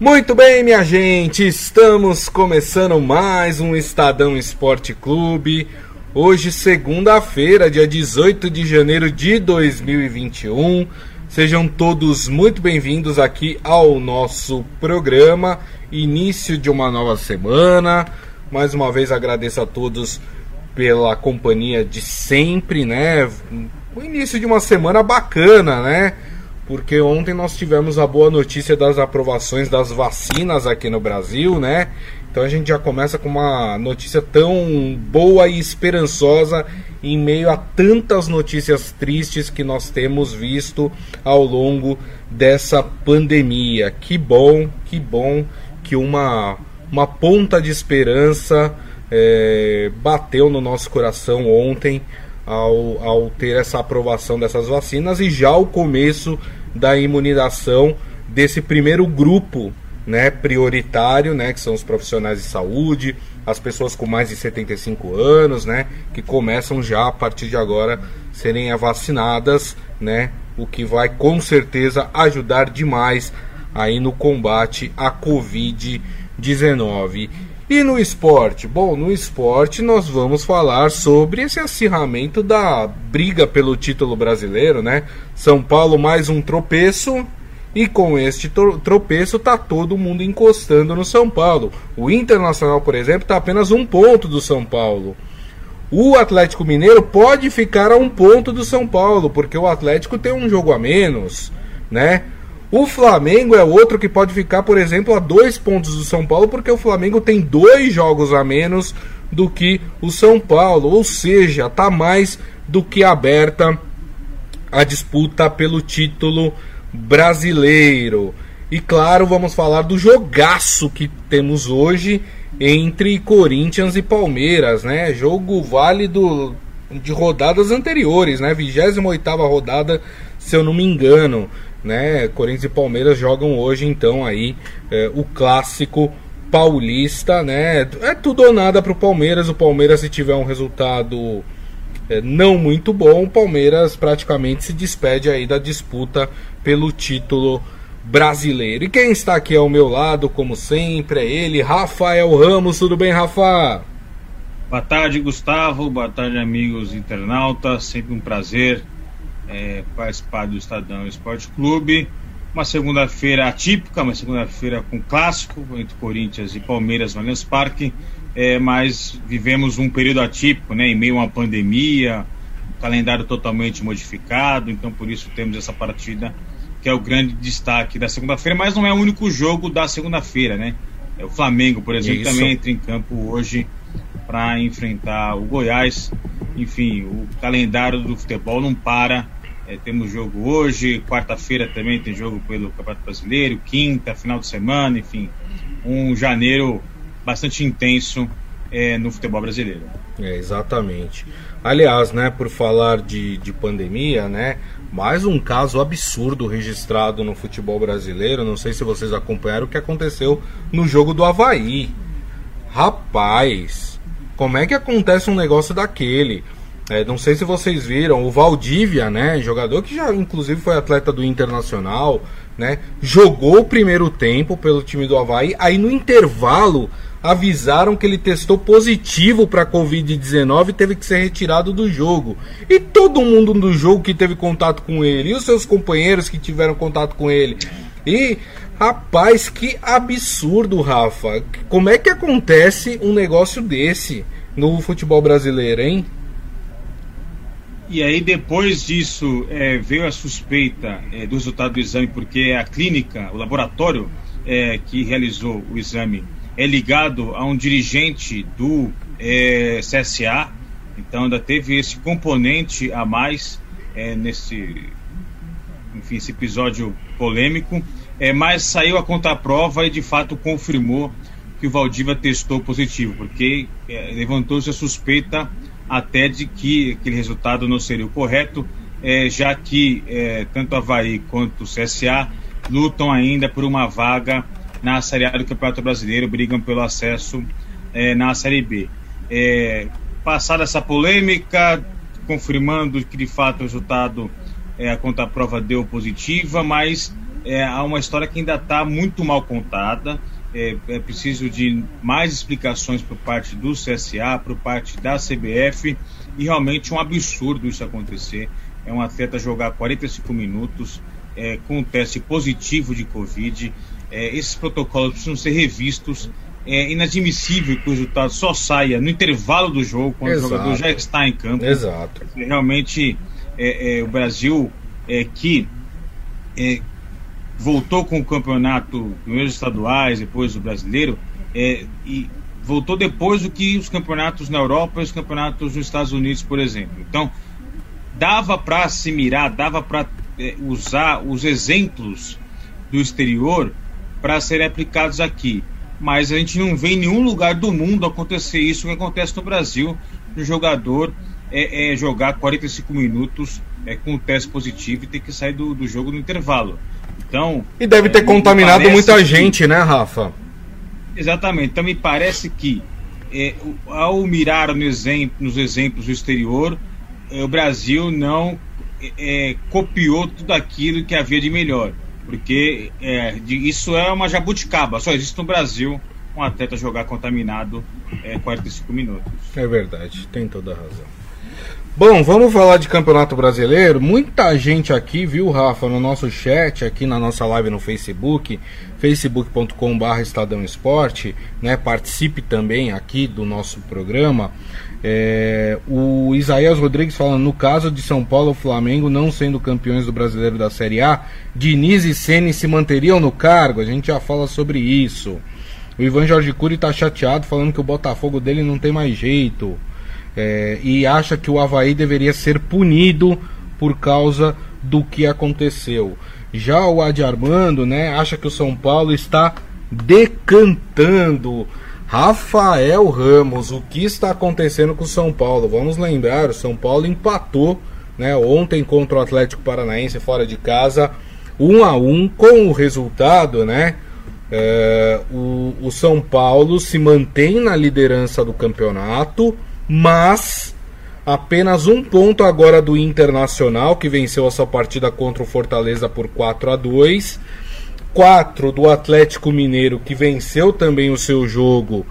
Muito bem, minha gente, estamos começando mais um Estadão Esporte Clube. Hoje, segunda-feira, dia 18 de janeiro de 2021. Sejam todos muito bem-vindos aqui ao nosso programa. Início de uma nova semana. Mais uma vez agradeço a todos pela companhia de sempre, né? O início de uma semana bacana, né? Porque ontem nós tivemos a boa notícia das aprovações das vacinas aqui no Brasil, né? Então a gente já começa com uma notícia tão boa e esperançosa em meio a tantas notícias tristes que nós temos visto ao longo dessa pandemia. Que bom, que bom que uma, uma ponta de esperança é, bateu no nosso coração ontem ao, ao ter essa aprovação dessas vacinas e já o começo da imunização desse primeiro grupo né, prioritário, né, que são os profissionais de saúde, as pessoas com mais de 75 anos, né, que começam já a partir de agora serem vacinadas, né, o que vai com certeza ajudar demais aí no combate à Covid-19. E no esporte? Bom, no esporte nós vamos falar sobre esse acirramento da briga pelo título brasileiro, né? São Paulo mais um tropeço e com este tropeço tá todo mundo encostando no São Paulo. O Internacional, por exemplo, está apenas um ponto do São Paulo. O Atlético Mineiro pode ficar a um ponto do São Paulo, porque o Atlético tem um jogo a menos, né? O Flamengo é outro que pode ficar, por exemplo, a dois pontos do São Paulo, porque o Flamengo tem dois jogos a menos do que o São Paulo, ou seja, está mais do que aberta a disputa pelo título brasileiro. E claro, vamos falar do jogaço que temos hoje entre Corinthians e Palmeiras, né? Jogo válido de rodadas anteriores, né? 28ª rodada, se eu não me engano né? Corinthians e Palmeiras jogam hoje então aí é, o clássico paulista, né? É tudo ou nada para o Palmeiras. O Palmeiras se tiver um resultado é, não muito bom, o Palmeiras praticamente se despede aí da disputa pelo título brasileiro. E quem está aqui ao meu lado, como sempre, é ele, Rafael Ramos. Tudo bem, Rafa? Boa tarde, Gustavo. Boa tarde, amigos internautas. Sempre um prazer é, participar do Estadão Esporte Clube. Uma segunda-feira atípica, uma segunda-feira com clássico entre Corinthians e Palmeiras no Allianz Parque, é, mas vivemos um período atípico, né, em meio a uma pandemia, um calendário totalmente modificado, então por isso temos essa partida que é o grande destaque da segunda-feira, mas não é o único jogo da segunda-feira, né? É o Flamengo, por exemplo, isso. também entra em campo hoje para enfrentar o Goiás. Enfim, o calendário do futebol não para é, temos jogo hoje, quarta-feira também tem jogo pelo Campeonato Brasileiro, quinta, final de semana, enfim, um janeiro bastante intenso é, no futebol brasileiro. É, exatamente. Aliás, né, por falar de, de pandemia, né, mais um caso absurdo registrado no futebol brasileiro. Não sei se vocês acompanharam o que aconteceu no jogo do Havaí. Rapaz, como é que acontece um negócio daquele? É, não sei se vocês viram, o Valdívia, né, jogador que já inclusive foi atleta do Internacional, né, jogou o primeiro tempo pelo time do Havaí, aí no intervalo avisaram que ele testou positivo para Covid-19 e teve que ser retirado do jogo. E todo mundo do jogo que teve contato com ele, e os seus companheiros que tiveram contato com ele. E, rapaz, que absurdo, Rafa. Como é que acontece um negócio desse no futebol brasileiro, hein? E aí, depois disso, é, veio a suspeita é, do resultado do exame, porque a clínica, o laboratório é, que realizou o exame, é ligado a um dirigente do é, CSA, então ainda teve esse componente a mais é, nesse enfim, esse episódio polêmico, é, mas saiu a contraprova e de fato confirmou que o Valdiva testou positivo, porque levantou-se a suspeita até de que aquele resultado não seria o correto, é, já que é, tanto Havaí quanto o CSA lutam ainda por uma vaga na Série A do Campeonato Brasileiro, brigam pelo acesso é, na Série B. É, passada essa polêmica, confirmando que de fato o resultado, é, a conta-prova deu positiva, mas é, há uma história que ainda está muito mal contada. É, é, preciso de mais explicações por parte do CSA, por parte da CBF, e realmente um absurdo isso acontecer. É um atleta jogar 45 minutos é, com um teste positivo de Covid. É, esses protocolos precisam ser revistos. É inadmissível que o resultado só saia no intervalo do jogo, quando Exato. o jogador já está em campo. Exato. Realmente, é, é, o Brasil é, que é, voltou com o campeonato, primeiros estaduais, depois o brasileiro, é, e voltou depois do que os campeonatos na Europa e os campeonatos nos Estados Unidos, por exemplo. Então, dava para se mirar, dava para é, usar os exemplos do exterior para serem aplicados aqui. Mas a gente não vê em nenhum lugar do mundo acontecer isso que acontece no Brasil, o jogador é, é jogar 45 minutos é, com o teste positivo e ter que sair do, do jogo no intervalo. Então. E deve ter é, contaminado muita gente, né, Rafa? Exatamente. Então me parece que é, ao mirar no exemplo, nos exemplos do exterior, é, o Brasil não é, copiou tudo aquilo que havia de melhor. Porque é, de, isso é uma jabuticaba, só existe no Brasil um atleta jogar contaminado 45 minutos. É verdade, tem toda a razão. Bom, vamos falar de Campeonato Brasileiro. Muita gente aqui, viu, Rafa, no nosso chat, aqui na nossa live no Facebook, facebook.com.br Estadão Esporte, né? Participe também aqui do nosso programa. É, o Isaías Rodrigues falando, no caso de São Paulo e Flamengo não sendo campeões do brasileiro da Série A, Diniz e Ceni se manteriam no cargo. A gente já fala sobre isso. O Ivan Jorge Cury está chateado, falando que o Botafogo dele não tem mais jeito é, e acha que o Havaí deveria ser punido por causa do que aconteceu. Já o Adi Armando né, acha que o São Paulo está decantando. Rafael Ramos, o que está acontecendo com o São Paulo? Vamos lembrar, o São Paulo empatou né, ontem contra o Atlético Paranaense fora de casa, 1 a 1 com o resultado, né? É, o, o São Paulo se mantém na liderança do campeonato, mas apenas um ponto agora do Internacional, que venceu a sua partida contra o Fortaleza por 4 a 2 4 do Atlético Mineiro, que venceu também o seu jogo.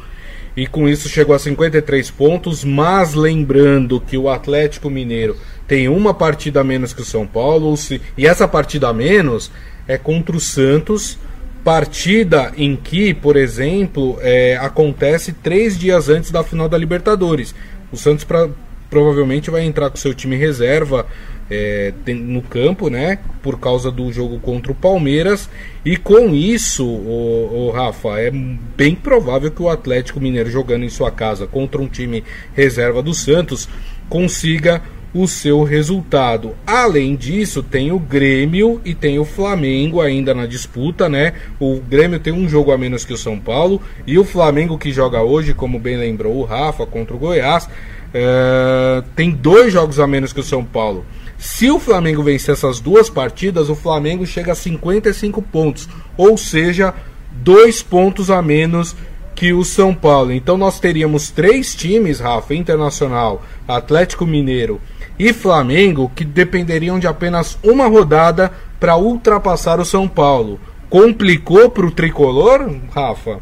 E com isso chegou a 53 pontos, mas lembrando que o Atlético Mineiro tem uma partida a menos que o São Paulo, e essa partida a menos é contra o Santos, Partida em que, por exemplo, é, acontece três dias antes da final da Libertadores. O Santos pra, provavelmente vai entrar com seu time reserva é, no campo, né? Por causa do jogo contra o Palmeiras. E com isso, o, o, Rafa, é bem provável que o Atlético Mineiro jogando em sua casa contra um time reserva do Santos consiga o seu resultado. Além disso, tem o Grêmio e tem o Flamengo ainda na disputa, né? O Grêmio tem um jogo a menos que o São Paulo e o Flamengo que joga hoje, como bem lembrou o Rafa, contra o Goiás, é... tem dois jogos a menos que o São Paulo. Se o Flamengo vencer essas duas partidas, o Flamengo chega a 55 pontos, ou seja, dois pontos a menos que o São Paulo. Então nós teríamos três times, Rafa, Internacional, Atlético Mineiro e Flamengo que dependeriam de apenas uma rodada para ultrapassar o São Paulo. Complicou para o tricolor, Rafa?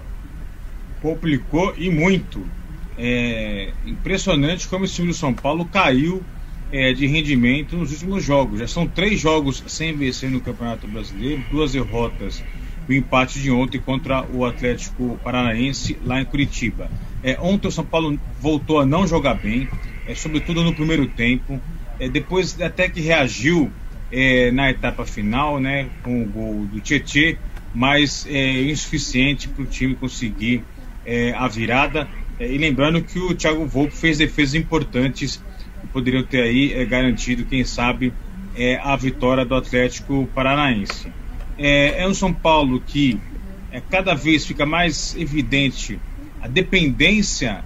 Complicou e muito. É impressionante como esse time do São Paulo caiu é, de rendimento nos últimos jogos. Já são três jogos sem vencer no Campeonato Brasileiro, duas derrotas o empate de ontem contra o Atlético Paranaense lá em Curitiba. É, ontem o São Paulo voltou a não jogar bem, é, sobretudo no primeiro tempo. É, depois até que reagiu é, na etapa final, né, com o gol do Tietê, mas é insuficiente para o time conseguir é, a virada. É, e lembrando que o Thiago Volpe fez defesas importantes que poderiam ter aí é, garantido, quem sabe, é, a vitória do Atlético Paranaense. É, um São Paulo que cada vez fica mais evidente a dependência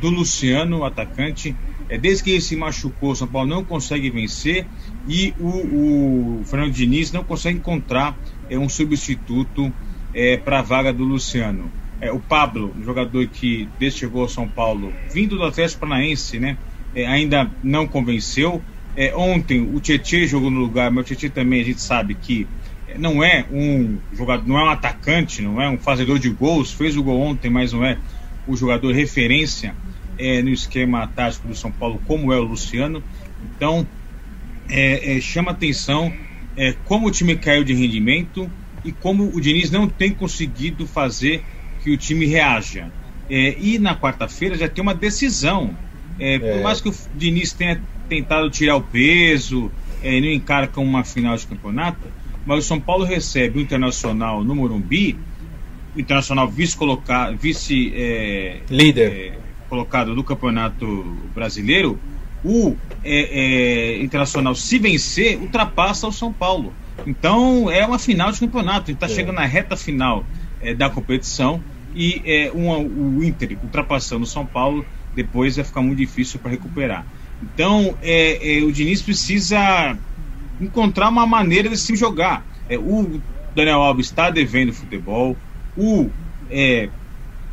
do Luciano, o atacante. É, desde que ele se machucou, o São Paulo não consegue vencer e o, o Fernando Diniz não consegue encontrar é, um substituto é, para a vaga do Luciano. É, o Pablo, um jogador que desde chegou ao São Paulo, vindo do Atlético Paranaense, né, é, ainda não convenceu. É, ontem o Tietchan jogou no lugar, mas o Tietchan também a gente sabe que não é um jogador, não é um atacante, não é um fazedor de gols, fez o gol ontem, mas não é o jogador referência é, no esquema tático do São Paulo, como é o Luciano. Então, é, é, chama atenção é, como o time caiu de rendimento e como o Diniz não tem conseguido fazer que o time reaja. É, e na quarta-feira já tem uma decisão. É, por mais que o Diniz tenha tentado tirar o peso, é, não encara como uma final de campeonato, mas o São Paulo recebe o Internacional no Morumbi, o Internacional vice-líder vice, é, é, colocado do Campeonato Brasileiro, o é, é, Internacional, se vencer, ultrapassa o São Paulo. Então é uma final de campeonato, está é. chegando na reta final é, da competição e é, uma, o Inter ultrapassando o São Paulo, depois vai ficar muito difícil para recuperar. Então o Diniz precisa encontrar uma maneira de se jogar. O Daniel Alves está devendo futebol, o é,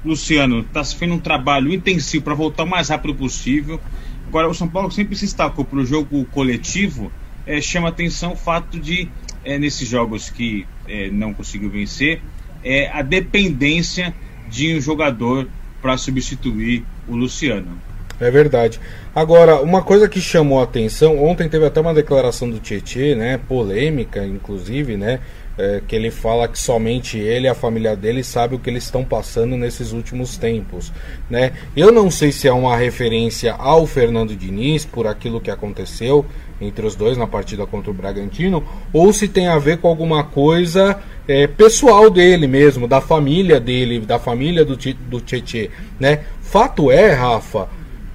Luciano está fazendo um trabalho intensivo para voltar o mais rápido possível. Agora, o São Paulo sempre se destacou para o jogo coletivo, é, chama atenção o fato de, é, nesses jogos que é, não conseguiu vencer, é, a dependência de um jogador para substituir o Luciano. É verdade. Agora, uma coisa que chamou a atenção, ontem teve até uma declaração do Tietchan, né, polêmica, inclusive, né, é, que ele fala que somente ele e a família dele sabe o que eles estão passando nesses últimos tempos, né? Eu não sei se é uma referência ao Fernando Diniz por aquilo que aconteceu entre os dois na partida contra o Bragantino, ou se tem a ver com alguma coisa é, pessoal dele mesmo, da família dele, da família do, do Tietchan, né? Fato é, Rafa,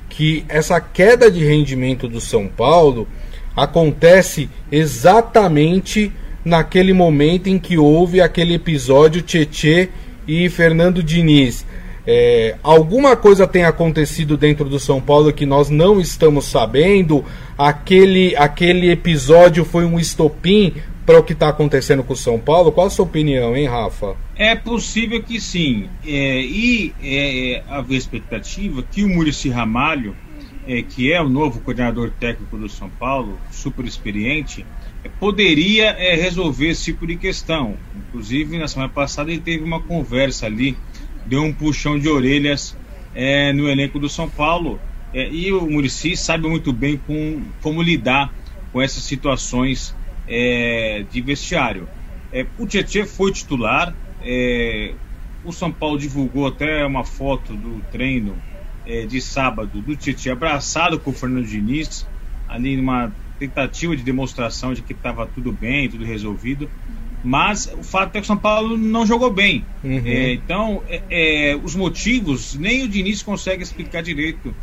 que essa queda de rendimento do São Paulo acontece exatamente naquele momento em que houve aquele episódio Tietê e Fernando Diniz. É, alguma coisa tem acontecido dentro do São Paulo que nós não estamos sabendo? Aquele, aquele episódio foi um estopim para o que está acontecendo com o São Paulo? Qual a sua opinião, hein, Rafa? É possível que sim. É, e é, havia expectativa que o Murici Ramalho, é, que é o novo coordenador técnico do São Paulo, super experiente, é, poderia é, resolver esse tipo de questão. Inclusive, na semana passada, ele teve uma conversa ali, deu um puxão de orelhas é, no elenco do São Paulo. É, e o Murici sabe muito bem com, como lidar com essas situações é, de vestiário. É, o Tietchan foi titular. O São Paulo divulgou até uma foto do treino é, de sábado do Tietchan abraçado com o Fernando Diniz, ali numa tentativa de demonstração de que estava tudo bem, tudo resolvido. Mas o fato é que o São Paulo não jogou bem. Uhum. É, então, é, é, os motivos, nem o Diniz consegue explicar direito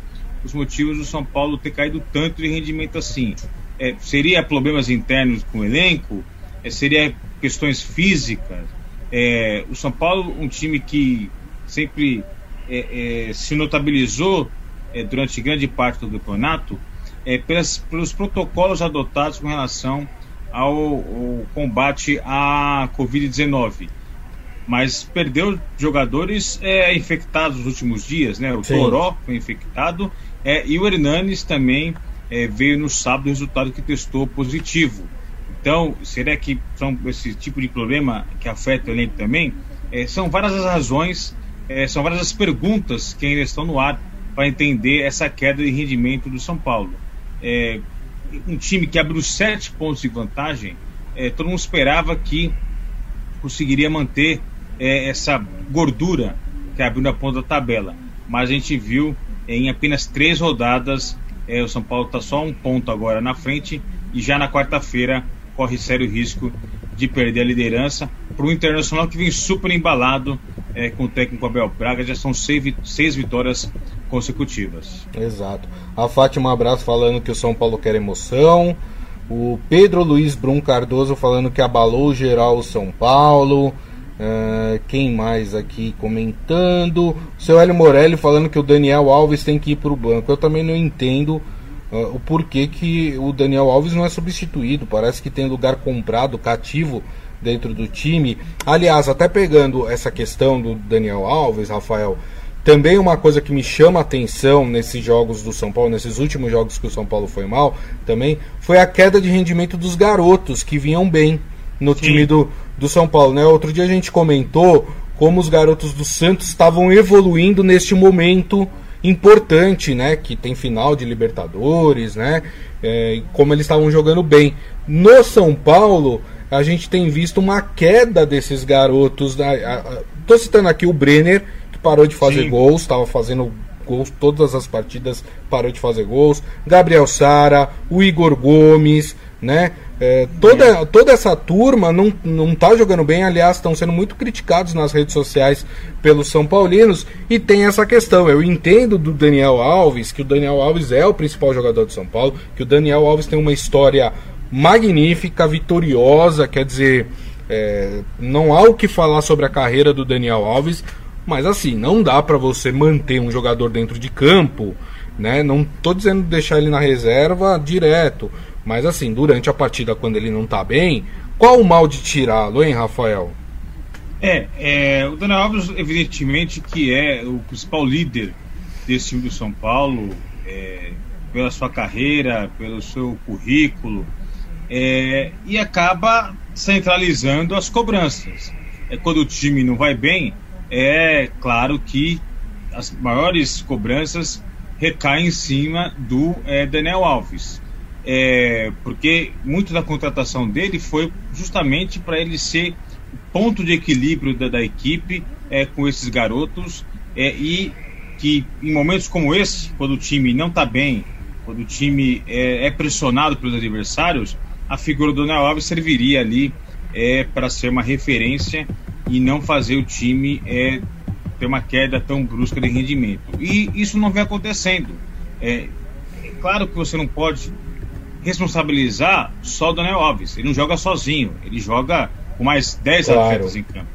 os motivos do São Paulo ter caído tanto de rendimento assim é, seria problemas internos com o elenco, é, seria questões físicas. É, o São Paulo, um time que sempre é, é, se notabilizou é, durante grande parte do campeonato pelas, pelos protocolos adotados com relação ao, ao combate à Covid-19 mas perdeu jogadores é, infectados nos últimos dias, né? O Sim. Toró foi infectado é, e o Hernanes também é, veio no sábado o resultado que testou positivo. Então, será que são esse tipo de problema que afeta o elenco também? É, são várias as razões, é, são várias as perguntas que ainda estão no ar para entender essa queda de rendimento do São Paulo. É, um time que abriu sete pontos de vantagem, é, todo mundo esperava que conseguiria manter é, essa gordura que abriu na ponta da tabela. Mas a gente viu em apenas três rodadas é, o São Paulo está só um ponto agora na frente e já na quarta-feira corre sério risco de perder a liderança para o Internacional que vem super embalado é, com o técnico Abel Braga. Já são seis, seis vitórias consecutivas. Exato. A Fátima Abraço falando que o São Paulo quer emoção. O Pedro Luiz Brum Cardoso falando que abalou geral o São Paulo. Uh, quem mais aqui comentando? O seu Hélio Morelli falando que o Daniel Alves tem que ir para o banco. Eu também não entendo o porquê que o Daniel Alves não é substituído. Parece que tem lugar comprado, cativo dentro do time. Aliás, até pegando essa questão do Daniel Alves, Rafael, também uma coisa que me chama a atenção nesses jogos do São Paulo, nesses últimos jogos que o São Paulo foi mal, também foi a queda de rendimento dos garotos que vinham bem no Sim. time do, do São Paulo, né? Outro dia a gente comentou como os garotos do Santos estavam evoluindo neste momento importante, né? Que tem final de Libertadores, né? É, como eles estavam jogando bem. No São Paulo, a gente tem visto uma queda desses garotos. Estou citando aqui o Brenner, que parou de fazer Sim. gols, estava fazendo gols todas as partidas, parou de fazer gols. Gabriel Sara, o Igor Gomes, né? É, toda, toda essa turma não, não tá jogando bem, aliás, estão sendo muito criticados nas redes sociais pelos São Paulinos. E tem essa questão. Eu entendo do Daniel Alves, que o Daniel Alves é o principal jogador de São Paulo, que o Daniel Alves tem uma história magnífica, vitoriosa, quer dizer, é, não há o que falar sobre a carreira do Daniel Alves, mas assim, não dá para você manter um jogador dentro de campo, né? Não tô dizendo deixar ele na reserva direto, mas assim, durante a partida, quando ele não tá bem, qual o mal de tirá-lo, hein, Rafael? É, é, o Daniel Alves, evidentemente, que é o principal líder desse time do São Paulo, é, pela sua carreira, pelo seu currículo, é, e acaba centralizando as cobranças. É, quando o time não vai bem, é claro que as maiores cobranças recaem em cima do é, Daniel Alves é, porque muito da contratação dele foi justamente para ele ser ponto de equilíbrio da, da equipe é, com esses garotos é, e que em momentos como esse, quando o time não está bem, quando o time é, é, pressionado pelos adversários, a figura do Daniel Alves serviria ali é, para ser uma referência e não fazer o time é, ter uma queda tão brusca de rendimento. E isso não vem acontecendo. É, é claro que você não pode responsabilizar só o Daniel Alves. Ele não joga sozinho, ele joga com mais 10 claro. atletas em campo.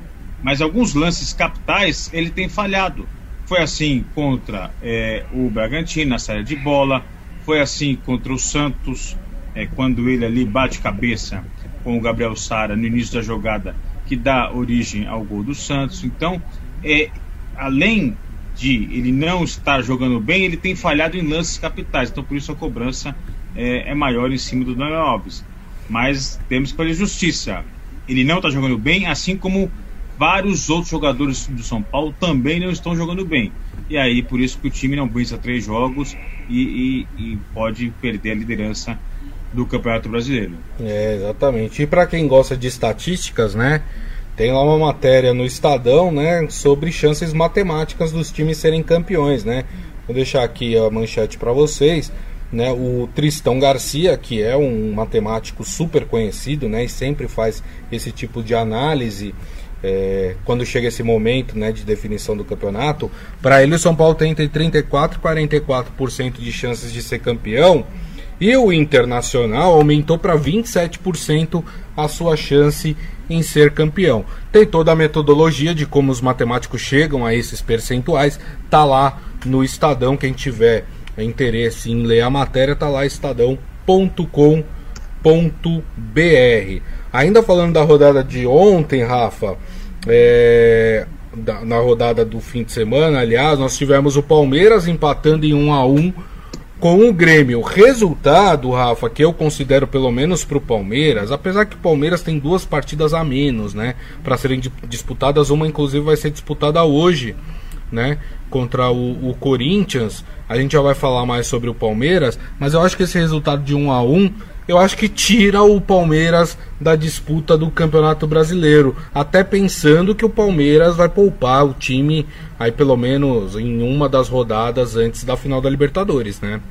Mas alguns lances capitais ele tem falhado. Foi assim contra é, o Bragantino na série de bola, foi assim contra o Santos, é, quando ele ali bate cabeça com o Gabriel Sara no início da jogada, que dá origem ao gol do Santos. Então, é, além de ele não estar jogando bem, ele tem falhado em lances capitais. Então, por isso a cobrança é, é maior em cima do Daniel Alves. Mas temos que fazer justiça. Ele não está jogando bem, assim como vários outros jogadores do São Paulo também não estão jogando bem. E aí, por isso que o time não vence três jogos e, e, e pode perder a liderança do Campeonato Brasileiro. É, exatamente. E para quem gosta de estatísticas, né? Tem lá uma matéria no Estadão, né, sobre chances matemáticas dos times serem campeões, né? Vou deixar aqui a manchete para vocês. Né, o Tristão Garcia, que é um matemático super conhecido né, e sempre faz esse tipo de análise é, quando chega esse momento né, de definição do campeonato, para ele o São Paulo tem entre 34% e 44% de chances de ser campeão e o Internacional aumentou para 27% a sua chance em ser campeão. Tem toda a metodologia de como os matemáticos chegam a esses percentuais, tá lá no Estadão, quem tiver interesse em ler a matéria, tá lá estadão.com.br. Ainda falando da rodada de ontem, Rafa, é, da, na rodada do fim de semana, aliás, nós tivemos o Palmeiras empatando em 1 a 1 com o Grêmio. Resultado, Rafa, que eu considero pelo menos para o Palmeiras, apesar que o Palmeiras tem duas partidas a menos, né, para serem disputadas, uma inclusive vai ser disputada hoje, né, contra o, o Corinthians. A gente já vai falar mais sobre o Palmeiras, mas eu acho que esse resultado de 1 a 1 eu acho que tira o Palmeiras da disputa do Campeonato Brasileiro, até pensando que o Palmeiras vai poupar o time aí pelo menos em uma das rodadas antes da final da Libertadores, né?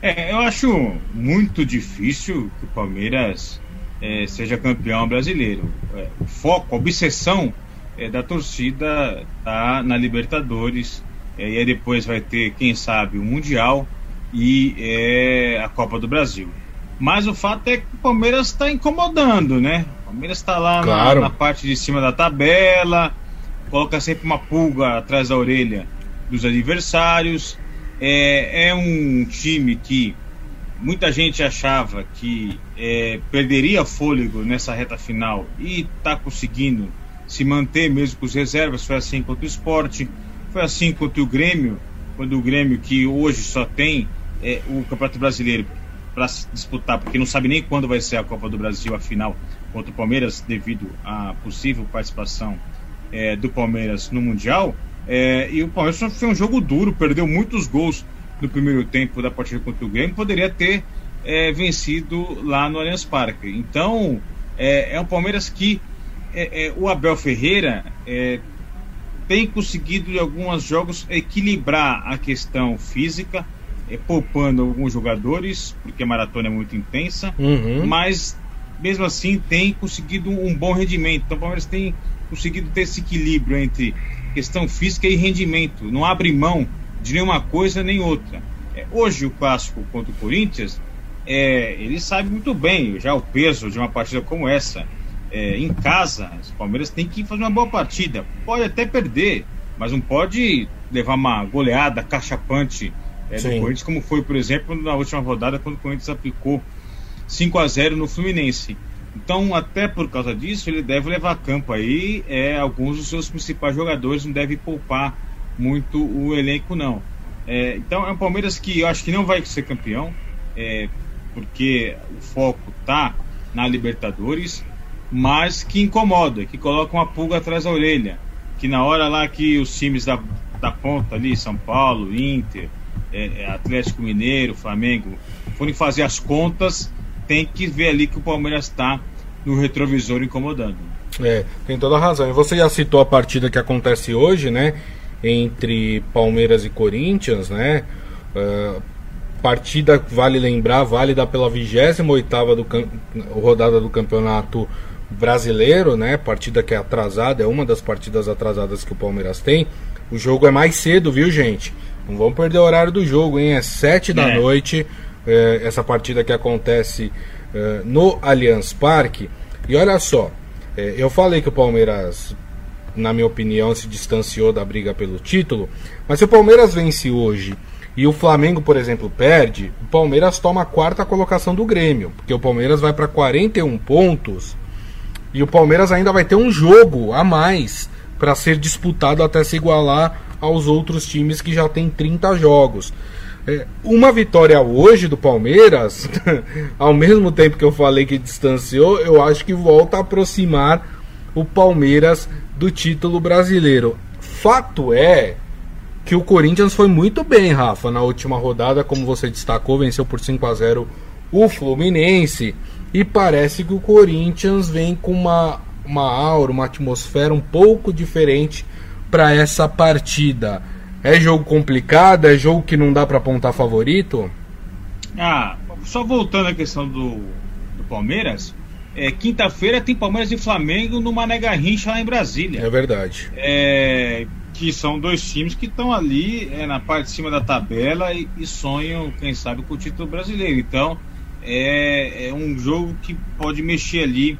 É, eu acho muito difícil que o Palmeiras é, seja campeão brasileiro. É, o foco, a obsessão é, da torcida tá na Libertadores. É, e aí depois vai ter, quem sabe, o Mundial e é, a Copa do Brasil. Mas o fato é que o Palmeiras está incomodando, né? O Palmeiras está lá claro. na, na, parte de cima da tabela, coloca sempre uma pulga atrás da orelha dos adversários. É, é um time que muita gente achava que é, perderia fôlego nessa reta final e está conseguindo se manter mesmo com os reservas. Foi assim contra o esporte, foi assim contra o Grêmio, quando o Grêmio, que hoje só tem é, o Campeonato Brasileiro para disputar, porque não sabe nem quando vai ser a Copa do Brasil, a final, contra o Palmeiras devido à possível participação é, do Palmeiras no Mundial. É, e o Palmeiras foi um jogo duro, perdeu muitos gols no primeiro tempo da partida contra o Grêmio, poderia ter é, vencido lá no Allianz Parque. Então, é, é um Palmeiras que é, é, o Abel Ferreira é, tem conseguido em alguns jogos equilibrar a questão física, poupando alguns jogadores, porque a maratona é muito intensa, uhum. mas mesmo assim tem conseguido um bom rendimento. Então o Palmeiras tem conseguido ter esse equilíbrio entre questão física e rendimento. Não abre mão de nenhuma coisa nem outra. É, hoje o clássico contra o Corinthians, é, ele sabe muito bem já o peso de uma partida como essa. É, em casa, o Palmeiras tem que fazer uma boa partida. Pode até perder, mas não pode levar uma goleada cachapante é, do Corinthians, como foi, por exemplo, na última rodada, quando o Corinthians aplicou 5 a 0 no Fluminense. Então, até por causa disso, ele deve levar a campo aí é, alguns dos seus principais jogadores, não deve poupar muito o elenco, não. É, então, é um Palmeiras que eu acho que não vai ser campeão, é, porque o foco tá na Libertadores, mas que incomoda, que coloca uma pulga atrás da orelha. Que na hora lá que os times da, da ponta ali, São Paulo, Inter, é, é Atlético Mineiro, Flamengo, forem fazer as contas, tem que ver ali que o Palmeiras está no retrovisor incomodando. É, tem toda a razão. E você já citou a partida que acontece hoje, né? Entre Palmeiras e Corinthians, né? Uh, partida, vale lembrar, válida pela 28 do rodada do campeonato brasileiro, né? Partida que é atrasada, é uma das partidas atrasadas que o Palmeiras tem. O jogo é mais cedo, viu, gente? Não vamos perder o horário do jogo, hein? É 7 da é. noite é, essa partida que acontece é, no Allianz Parque. E olha só, é, eu falei que o Palmeiras, na minha opinião, se distanciou da briga pelo título, mas se o Palmeiras vence hoje e o Flamengo, por exemplo, perde, o Palmeiras toma a quarta colocação do Grêmio, porque o Palmeiras vai para 41 pontos e o Palmeiras ainda vai ter um jogo a mais para ser disputado até se igualar aos outros times que já têm 30 jogos. É, uma vitória hoje do Palmeiras, ao mesmo tempo que eu falei que distanciou, eu acho que volta a aproximar o Palmeiras do título brasileiro. Fato é que o Corinthians foi muito bem, Rafa, na última rodada, como você destacou, venceu por 5 a 0 o Fluminense. E parece que o Corinthians vem com uma, uma aura, uma atmosfera um pouco diferente para essa partida. É jogo complicado? É jogo que não dá para apontar favorito? Ah, só voltando à questão do, do Palmeiras, é, quinta-feira tem Palmeiras e Flamengo no Mané Garrincha lá em Brasília. É verdade. É, que são dois times que estão ali é, na parte de cima da tabela e, e, sonham, quem sabe, com o título brasileiro. Então, é, é, um jogo que pode mexer ali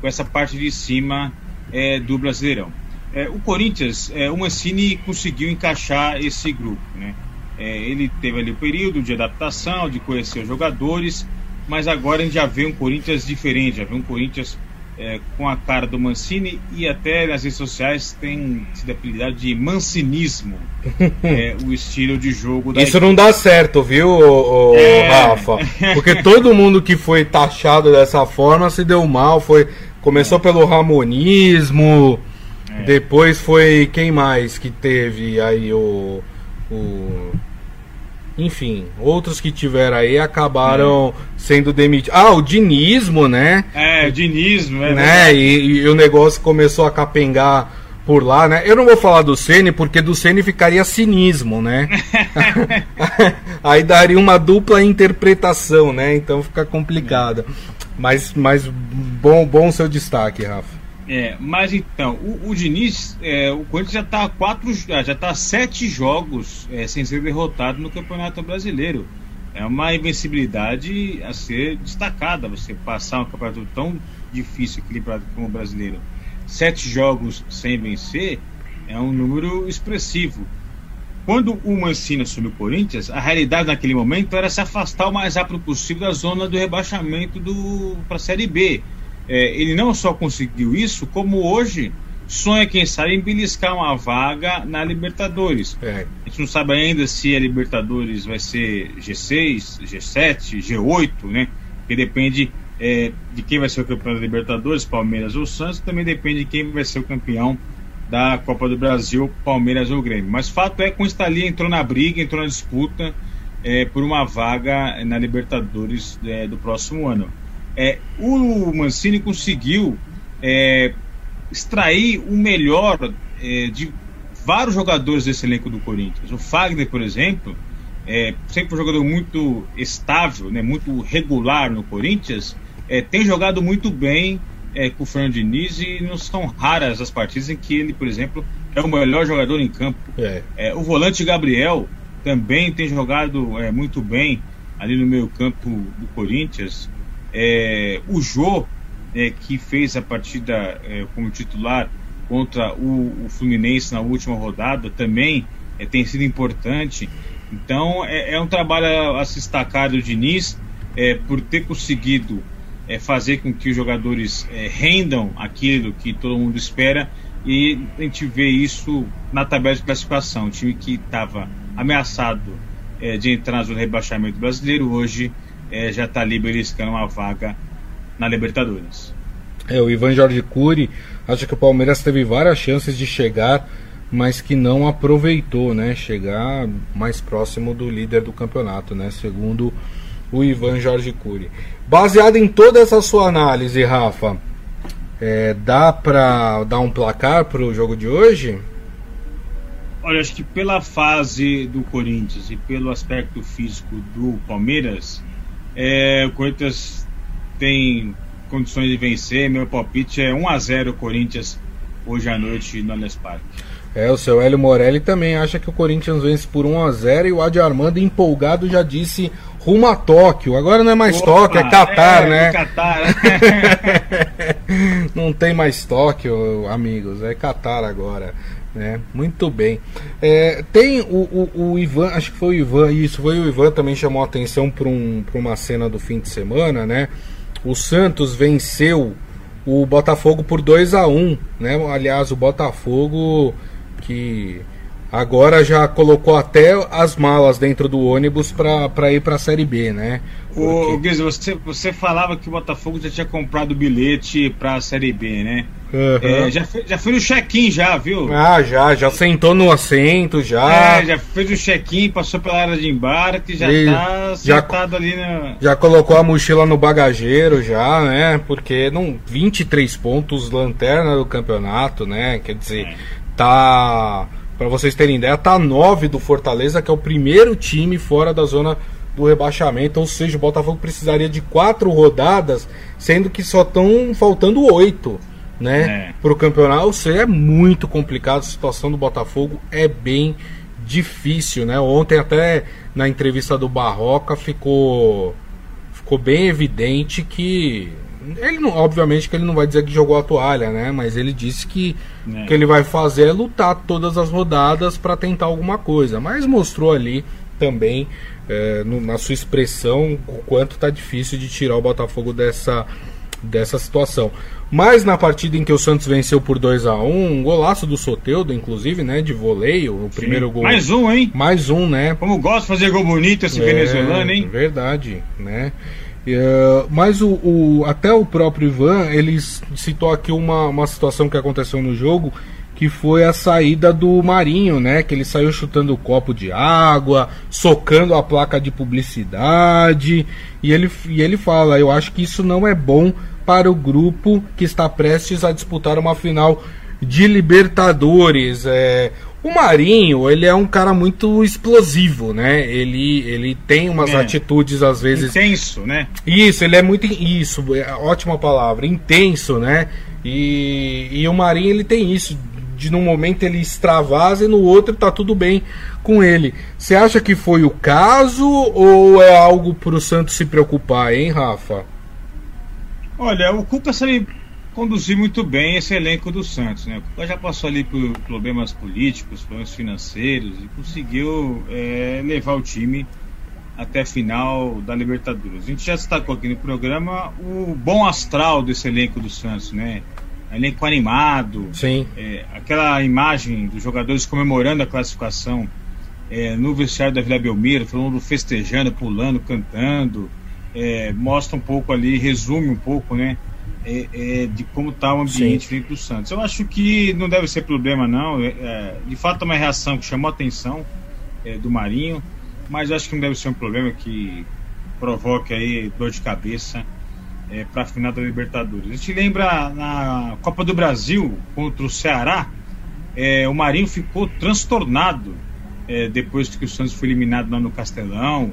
com essa parte de cima é, do Brasileirão. É, o Corinthians, é, o Mancini conseguiu encaixar esse grupo, né? É, ele teve ali o período de adaptação, de conhecer os jogadores, mas agora a gente já vê um Corinthians diferente, já vê um Corinthians é, com a cara do Mancini e até nas redes sociais tem sido apelidado de mancinismo é, o estilo de jogo da Isso equipe. não dá certo, viu, é... Rafa? Porque todo mundo que foi taxado dessa forma se deu mal, foi começou pelo ramonismo, é. Depois foi quem mais que teve aí o. o enfim, outros que tiveram aí acabaram é. sendo demitidos. Ah, o dinismo, né? É, o dinismo, é. Né? E, e, o negócio começou a capengar por lá, né? Eu não vou falar do Ceni porque do Ceni ficaria cinismo, né? aí daria uma dupla interpretação, né? Então fica complicado. Mas, mas bom, bom seu destaque, Rafa. É, mas então, o, o Diniz, é, o Corinthians já está quatro, já está sete jogos é, sem ser derrotado no Campeonato Brasileiro. É uma invencibilidade a ser destacada. Você passar um campeonato tão difícil, equilibrado como o brasileiro, sete jogos sem vencer, é um número expressivo. Quando o Mancini assumiu o Corinthians, a realidade naquele momento era se afastar o mais rápido possível da zona do rebaixamento para a Série B é, ele não só conseguiu isso, como hoje sonha, quem sabe, em beliscar uma vaga na Libertadores. É. A gente não sabe ainda se a Libertadores vai ser G6, G7, G8, né? Porque depende é, de quem vai ser o campeão da Libertadores, Palmeiras ou Santos, também depende de quem vai ser o campeão da Copa do Brasil, Palmeiras ou Grêmio. Mas fato é que o Estali entrou na briga, entrou na disputa é, por uma vaga na Libertadores é, do próximo ano. É, o Mancini conseguiu é, extrair o melhor é, de vários jogadores desse elenco do Corinthians. O Fagner, por exemplo, é sempre um jogador muito estável, né, muito regular no Corinthians, é, tem jogado muito bem é, com o Fernando Diniz e não são raras as partidas em que ele, por exemplo, é o melhor jogador em campo. É. É, o volante Gabriel também tem jogado é, muito bem ali no meio campo do Corinthians. É, o Jô, é, que fez a partida como titular contra o, o, Fluminense na última rodada, também tem sido importante. Então é, um trabalho a se destacar do Diniz por ter conseguido é, fazer com que os jogadores é, rendam aquilo que todo mundo espera e a gente vê isso na tabela de classificação. O time que estava ameaçado é, de entrar de rebaixamento brasileiro hoje é, já está ali beliscando uma vaga na Libertadores. É, o Ivan Jorge Cury acha que o Palmeiras teve várias chances de chegar, mas que não aproveitou, né? Chegar mais próximo do líder do campeonato, né? Segundo o Ivan Jorge Cury. Baseado em toda essa sua análise, Rafa, é, dá para dar um placar para o jogo de hoje? Olha, acho que pela fase do Corinthians e pelo aspecto físico do Palmeiras, é, o Corinthians tem condições de vencer. Meu palpite é 1 a 0 Corinthians hoje à noite no Allianz Parque. É, o seu Hélio Morelli também acha que o Corinthians vence por 1 a 0 e o Adi Armando empolgado já disse rumo a Tóquio. Agora não é mais Opa, Tóquio, é Catar, é, né? Catar. não tem mais Tóquio, amigos, é Catar agora. Né? Muito bem. É, tem o, o, o, Ivan, acho que foi o Ivan, isso, foi o Ivan também chamou a atenção para um, uma cena do fim de semana, né? O Santos venceu o Botafogo por 2 a 1 né? Aliás, o Botafogo que agora já colocou até as malas dentro do ônibus para ir para a Série B, né? Porque... Ô, Guiz, você, você falava que o Botafogo já tinha comprado bilhete para a Série B, né? Uhum. É, já, fez, já fez o check-in já, viu? Ah, já, já sentou no assento, já. É, já fez o check-in, passou pela área de embarque, já e tá sentado já, ali na... Já colocou a mochila no bagageiro já, né? Porque não 23 pontos lanterna do campeonato, né? Quer dizer, é tá. Para vocês terem ideia, tá 9 do Fortaleza, que é o primeiro time fora da zona do rebaixamento. Ou seja, o Botafogo precisaria de quatro rodadas, sendo que só estão faltando oito né, é. para o campeonato. Ou seja, é muito complicado. A situação do Botafogo é bem difícil, né? Ontem até na entrevista do Barroca ficou ficou bem evidente que ele não, obviamente que ele não vai dizer que jogou a toalha, né? Mas ele disse que é. o que ele vai fazer é lutar todas as rodadas para tentar alguma coisa. Mas mostrou ali também é, no, na sua expressão o quanto está difícil de tirar o Botafogo dessa, dessa situação. Mas na partida em que o Santos venceu por 2 a 1 um, um golaço do Soteudo, inclusive, né? De voleio, o Sim. primeiro gol. Mais um, hein? Mais um, né? Como gosta de fazer gol bonito esse é, venezuelano, hein? Verdade, né? Uh, mas o, o, até o próprio Ivan ele citou aqui uma, uma situação que aconteceu no jogo que foi a saída do Marinho, né? Que ele saiu chutando o copo de água, socando a placa de publicidade. E ele, e ele fala: Eu acho que isso não é bom para o grupo que está prestes a disputar uma final de Libertadores. É, o Marinho, ele é um cara muito explosivo, né? Ele, ele tem umas é. atitudes às vezes. Intenso, né? Isso, ele é muito. Isso, é ótima palavra. Intenso, né? E, e o Marinho, ele tem isso. De num momento ele extravasa e no outro tá tudo bem com ele. Você acha que foi o caso ou é algo pro Santos se preocupar, hein, Rafa? Olha, o Cuca sabe conduzir muito bem esse elenco do Santos. Né? O já passou ali por problemas políticos, problemas financeiros e conseguiu é, levar o time até a final da Libertadores. A gente já destacou aqui no programa o bom astral desse elenco do Santos, né? Elenco animado, Sim. É, aquela imagem dos jogadores comemorando a classificação é, no vestiário da Vila Belmiro, todo mundo festejando, pulando, cantando. é, mostra um pouco ali, resume um pouco, né? É, é, de como está o ambiente dentro do Santos. Eu acho que não deve ser problema, não. É, é, de fato, é uma reação que chamou a atenção é, do Marinho, mas acho que não deve ser um problema que provoque aí dor de cabeça é, para a final da Libertadores. A gente lembra na Copa do Brasil contra o Ceará, o Marinho ficou transtornado depois que o Santos foi eliminado lá no Castelão,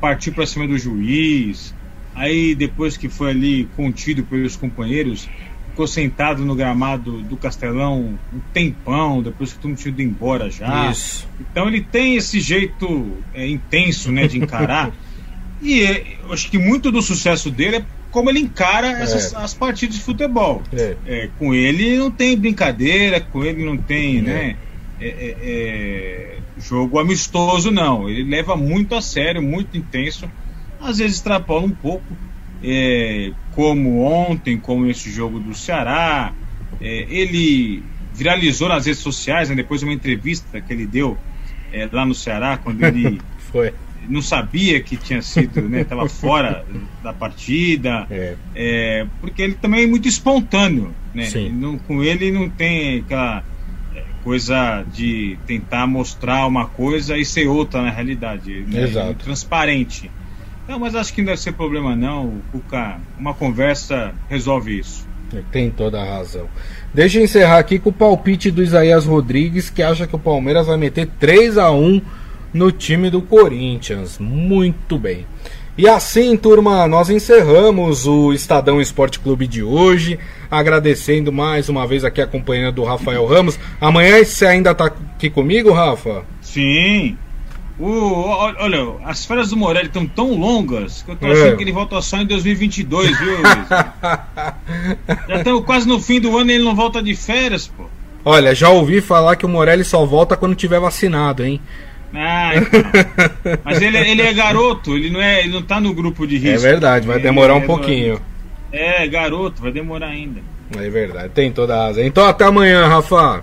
partiu para cima do juiz Aí depois que foi ali contido pelos companheiros, ficou sentado no gramado do Castelão um tempão, depois que todo mundo tinha ido embora já. Isso. Então ele tem esse jeito é, intenso né, de encarar. e é, eu acho que muito do sucesso dele é como ele encara essas, é. as partidas de futebol. É. é. com ele não tem brincadeira, com ele não tem né, é, jogo amistoso, não. Ele leva muito a sério, muito intenso às vezes extrapola um pouco, é, como ontem, como esse jogo do Ceará. É, ele viralizou nas redes sociais, né, depois de uma entrevista que ele deu é, lá no Ceará, quando ele Foi. não sabia que tinha sido, estava né, fora da partida, é. é. porque ele também é muito espontâneo. Né? Não, com ele não tem aquela é, coisa de tentar mostrar uma coisa e ser outra na realidade. Né? Exato. Transparente. Não, mas acho que não deve ser problema não, Cuca. Uma conversa resolve isso. Tem toda a razão. Deixa eu encerrar aqui com o palpite do Isaías Rodrigues, que acha que o Palmeiras vai meter 3 a 1 no time do Corinthians. Muito bem. E assim, turma, nós encerramos o Estadão Esporte Clube de hoje. Agradecendo mais uma vez aqui a companhia do Rafael Ramos. Amanhã você ainda está aqui comigo, Rafa? Sim. O, olha, as férias do Morelli estão tão longas que eu tô achando é. que ele volta só em 2022, viu? já estamos quase no fim do ano e ele não volta de férias, pô. Olha, já ouvi falar que o Morelli só volta quando tiver vacinado, hein? Ah, então. Mas ele, ele é garoto, ele não, é, ele não tá no grupo de risco. É verdade, vai demorar um é, pouquinho. É, garoto, vai demorar ainda. É verdade, tem toda a razão. Então até amanhã, Rafa.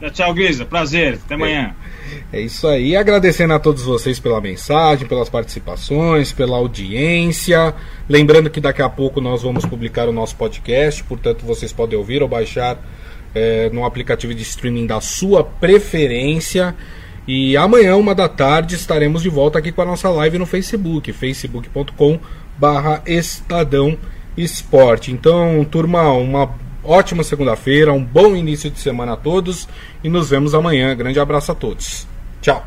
Tchau, tchau, Grisa. Prazer, até amanhã. É. É isso aí. Agradecendo a todos vocês pela mensagem, pelas participações, pela audiência. Lembrando que daqui a pouco nós vamos publicar o nosso podcast, portanto vocês podem ouvir ou baixar é, no aplicativo de streaming da sua preferência. E amanhã, uma da tarde, estaremos de volta aqui com a nossa live no Facebook, facebook.com barra Estadão Esporte. Então, turma, uma ótima segunda-feira, um bom início de semana a todos e nos vemos amanhã. Grande abraço a todos. Tchau.